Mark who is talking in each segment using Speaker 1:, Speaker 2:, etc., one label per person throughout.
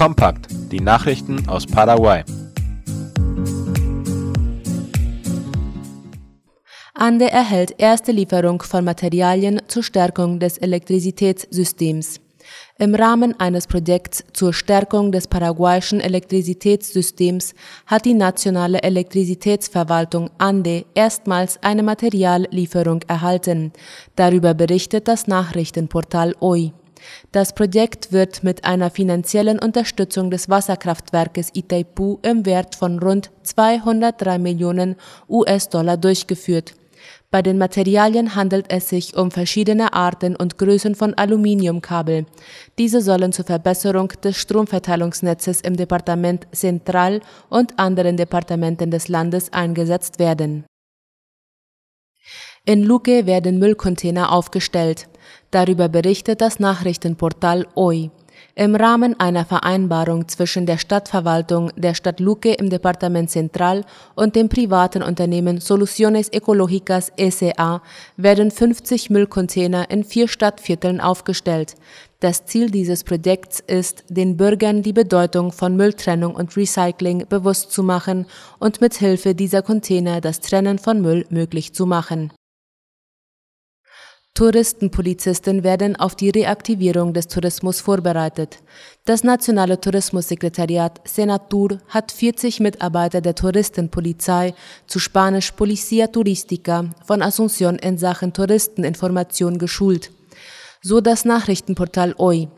Speaker 1: Kompakt, die Nachrichten aus Paraguay.
Speaker 2: Ande erhält erste Lieferung von Materialien zur Stärkung des Elektrizitätssystems. Im Rahmen eines Projekts zur Stärkung des paraguayischen Elektrizitätssystems hat die nationale Elektrizitätsverwaltung ANDE erstmals eine Materiallieferung erhalten. Darüber berichtet das Nachrichtenportal OI. Das Projekt wird mit einer finanziellen Unterstützung des Wasserkraftwerkes Itaipu im Wert von rund 203 Millionen US-Dollar durchgeführt. Bei den Materialien handelt es sich um verschiedene Arten und Größen von Aluminiumkabel. Diese sollen zur Verbesserung des Stromverteilungsnetzes im Departement Central und anderen Departementen des Landes eingesetzt werden. In Luque werden Müllcontainer aufgestellt. Darüber berichtet das Nachrichtenportal OI. Im Rahmen einer Vereinbarung zwischen der Stadtverwaltung der Stadt Luque im Departement Central und dem privaten Unternehmen Soluciones Ecológicas S.A. werden 50 Müllcontainer in vier Stadtvierteln aufgestellt. Das Ziel dieses Projekts ist, den Bürgern die Bedeutung von Mülltrennung und Recycling bewusst zu machen und mit Hilfe dieser Container das Trennen von Müll möglich zu machen. Touristenpolizisten werden auf die Reaktivierung des Tourismus vorbereitet. Das Nationale Tourismussekretariat Senatur hat 40 Mitarbeiter der Touristenpolizei zu Spanisch Policía Turística von Asunción in Sachen Touristeninformation geschult. So das Nachrichtenportal OI.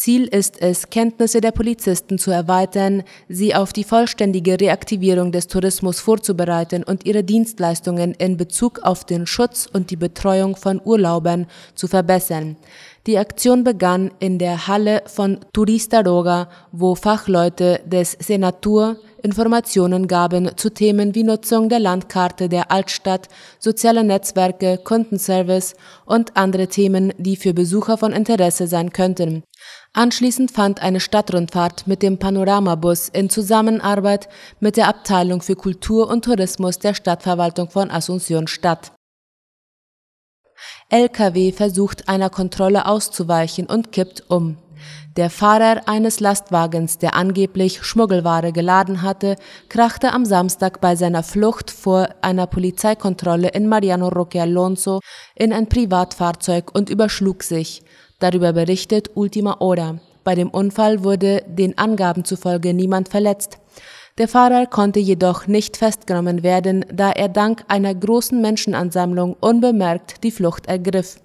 Speaker 2: Ziel ist es, Kenntnisse der Polizisten zu erweitern, sie auf die vollständige Reaktivierung des Tourismus vorzubereiten und ihre Dienstleistungen in Bezug auf den Schutz und die Betreuung von Urlaubern zu verbessern. Die Aktion begann in der Halle von Turista Roga, wo Fachleute des Senatur Informationen gaben zu Themen wie Nutzung der Landkarte der Altstadt, soziale Netzwerke, Kundenservice und andere Themen, die für Besucher von Interesse sein könnten. Anschließend fand eine Stadtrundfahrt mit dem Panoramabus in Zusammenarbeit mit der Abteilung für Kultur und Tourismus der Stadtverwaltung von Asunción statt. LKW versucht einer Kontrolle auszuweichen und kippt um. Der Fahrer eines Lastwagens, der angeblich Schmuggelware geladen hatte, krachte am Samstag bei seiner Flucht vor einer Polizeikontrolle in Mariano Roque Alonso in ein Privatfahrzeug und überschlug sich. Darüber berichtet Ultima Hora. Bei dem Unfall wurde den Angaben zufolge niemand verletzt. Der Fahrer konnte jedoch nicht festgenommen werden, da er dank einer großen Menschenansammlung unbemerkt die Flucht ergriff.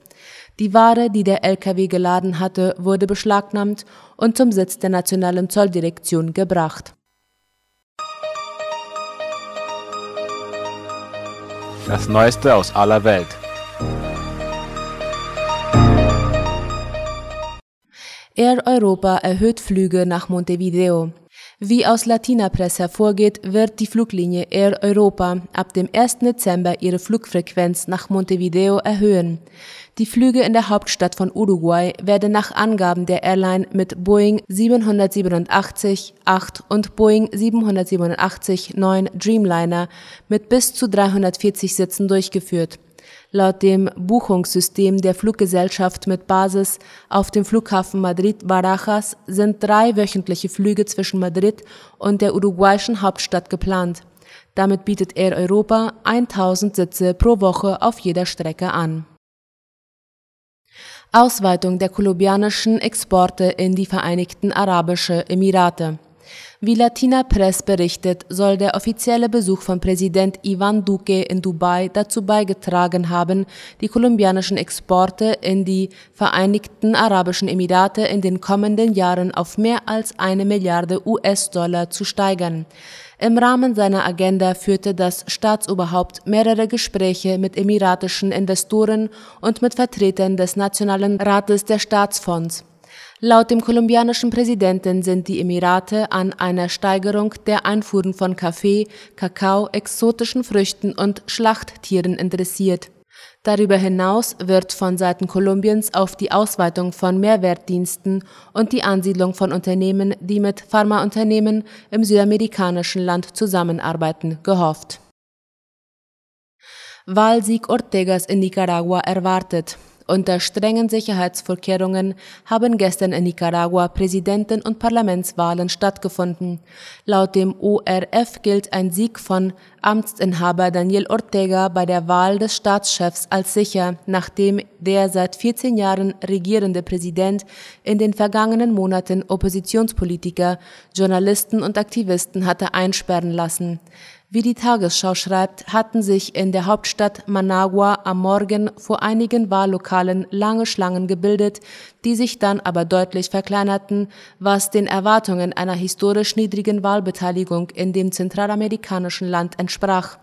Speaker 2: Die Ware, die der LKW geladen hatte, wurde beschlagnahmt und zum Sitz der Nationalen Zolldirektion gebracht.
Speaker 1: Das Neueste aus aller Welt.
Speaker 2: Air Europa erhöht Flüge nach Montevideo. Wie aus Latina Press hervorgeht, wird die Fluglinie Air Europa ab dem 1. Dezember ihre Flugfrequenz nach Montevideo erhöhen. Die Flüge in der Hauptstadt von Uruguay werden nach Angaben der Airline mit Boeing 787-8 und Boeing 787-9 Dreamliner mit bis zu 340 Sitzen durchgeführt. Laut dem Buchungssystem der Fluggesellschaft mit Basis auf dem Flughafen Madrid-Barajas sind drei wöchentliche Flüge zwischen Madrid und der uruguayischen Hauptstadt geplant. Damit bietet Air Europa 1000 Sitze pro Woche auf jeder Strecke an. Ausweitung der kolumbianischen Exporte in die Vereinigten Arabische Emirate. Wie Latina Press berichtet, soll der offizielle Besuch von Präsident Ivan Duque in Dubai dazu beigetragen haben, die kolumbianischen Exporte in die Vereinigten Arabischen Emirate in den kommenden Jahren auf mehr als eine Milliarde US-Dollar zu steigern. Im Rahmen seiner Agenda führte das Staatsoberhaupt mehrere Gespräche mit emiratischen Investoren und mit Vertretern des Nationalen Rates der Staatsfonds. Laut dem kolumbianischen Präsidenten sind die Emirate an einer Steigerung der Einfuhren von Kaffee, Kakao, exotischen Früchten und Schlachttieren interessiert. Darüber hinaus wird von Seiten Kolumbiens auf die Ausweitung von Mehrwertdiensten und die Ansiedlung von Unternehmen, die mit Pharmaunternehmen im südamerikanischen Land zusammenarbeiten, gehofft. Wahlsieg Ortegas in Nicaragua erwartet. Unter strengen Sicherheitsvorkehrungen haben gestern in Nicaragua Präsidenten- und Parlamentswahlen stattgefunden. Laut dem ORF gilt ein Sieg von Amtsinhaber Daniel Ortega bei der Wahl des Staatschefs als sicher, nachdem der seit 14 Jahren regierende Präsident in den vergangenen Monaten Oppositionspolitiker, Journalisten und Aktivisten hatte einsperren lassen. Wie die Tagesschau schreibt, hatten sich in der Hauptstadt Managua am Morgen vor einigen Wahllokalen lange Schlangen gebildet, die sich dann aber deutlich verkleinerten, was den Erwartungen einer historisch niedrigen Wahlbeteiligung in dem zentralamerikanischen Land entsprach.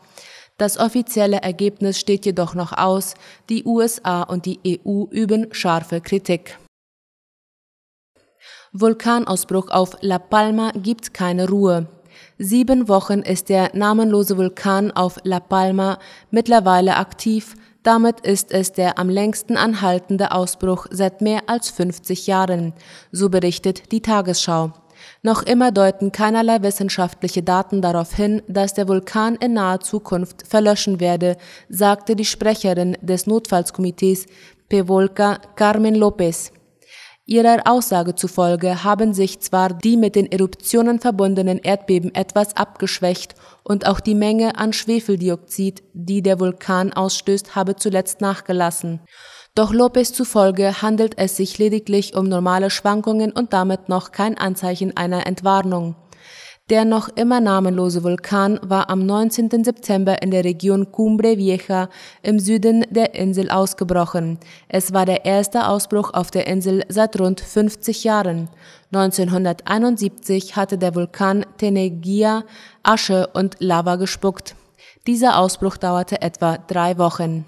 Speaker 2: Das offizielle Ergebnis steht jedoch noch aus, die USA und die EU üben scharfe Kritik. Vulkanausbruch auf La Palma gibt keine Ruhe. Sieben Wochen ist der namenlose Vulkan auf La Palma mittlerweile aktiv, damit ist es der am längsten anhaltende Ausbruch seit mehr als 50 Jahren, so berichtet die Tagesschau. Noch immer deuten keinerlei wissenschaftliche Daten darauf hin, dass der Vulkan in naher Zukunft verlöschen werde, sagte die Sprecherin des Notfallskomitees Pevolca Carmen López. Ihrer Aussage zufolge haben sich zwar die mit den Eruptionen verbundenen Erdbeben etwas abgeschwächt und auch die Menge an Schwefeldioxid, die der Vulkan ausstößt, habe zuletzt nachgelassen. Doch Lopez zufolge handelt es sich lediglich um normale Schwankungen und damit noch kein Anzeichen einer Entwarnung. Der noch immer namenlose Vulkan war am 19. September in der Region Cumbre Vieja im Süden der Insel ausgebrochen. Es war der erste Ausbruch auf der Insel seit rund 50 Jahren. 1971 hatte der Vulkan Tenegia Asche und Lava gespuckt. Dieser Ausbruch dauerte etwa drei Wochen.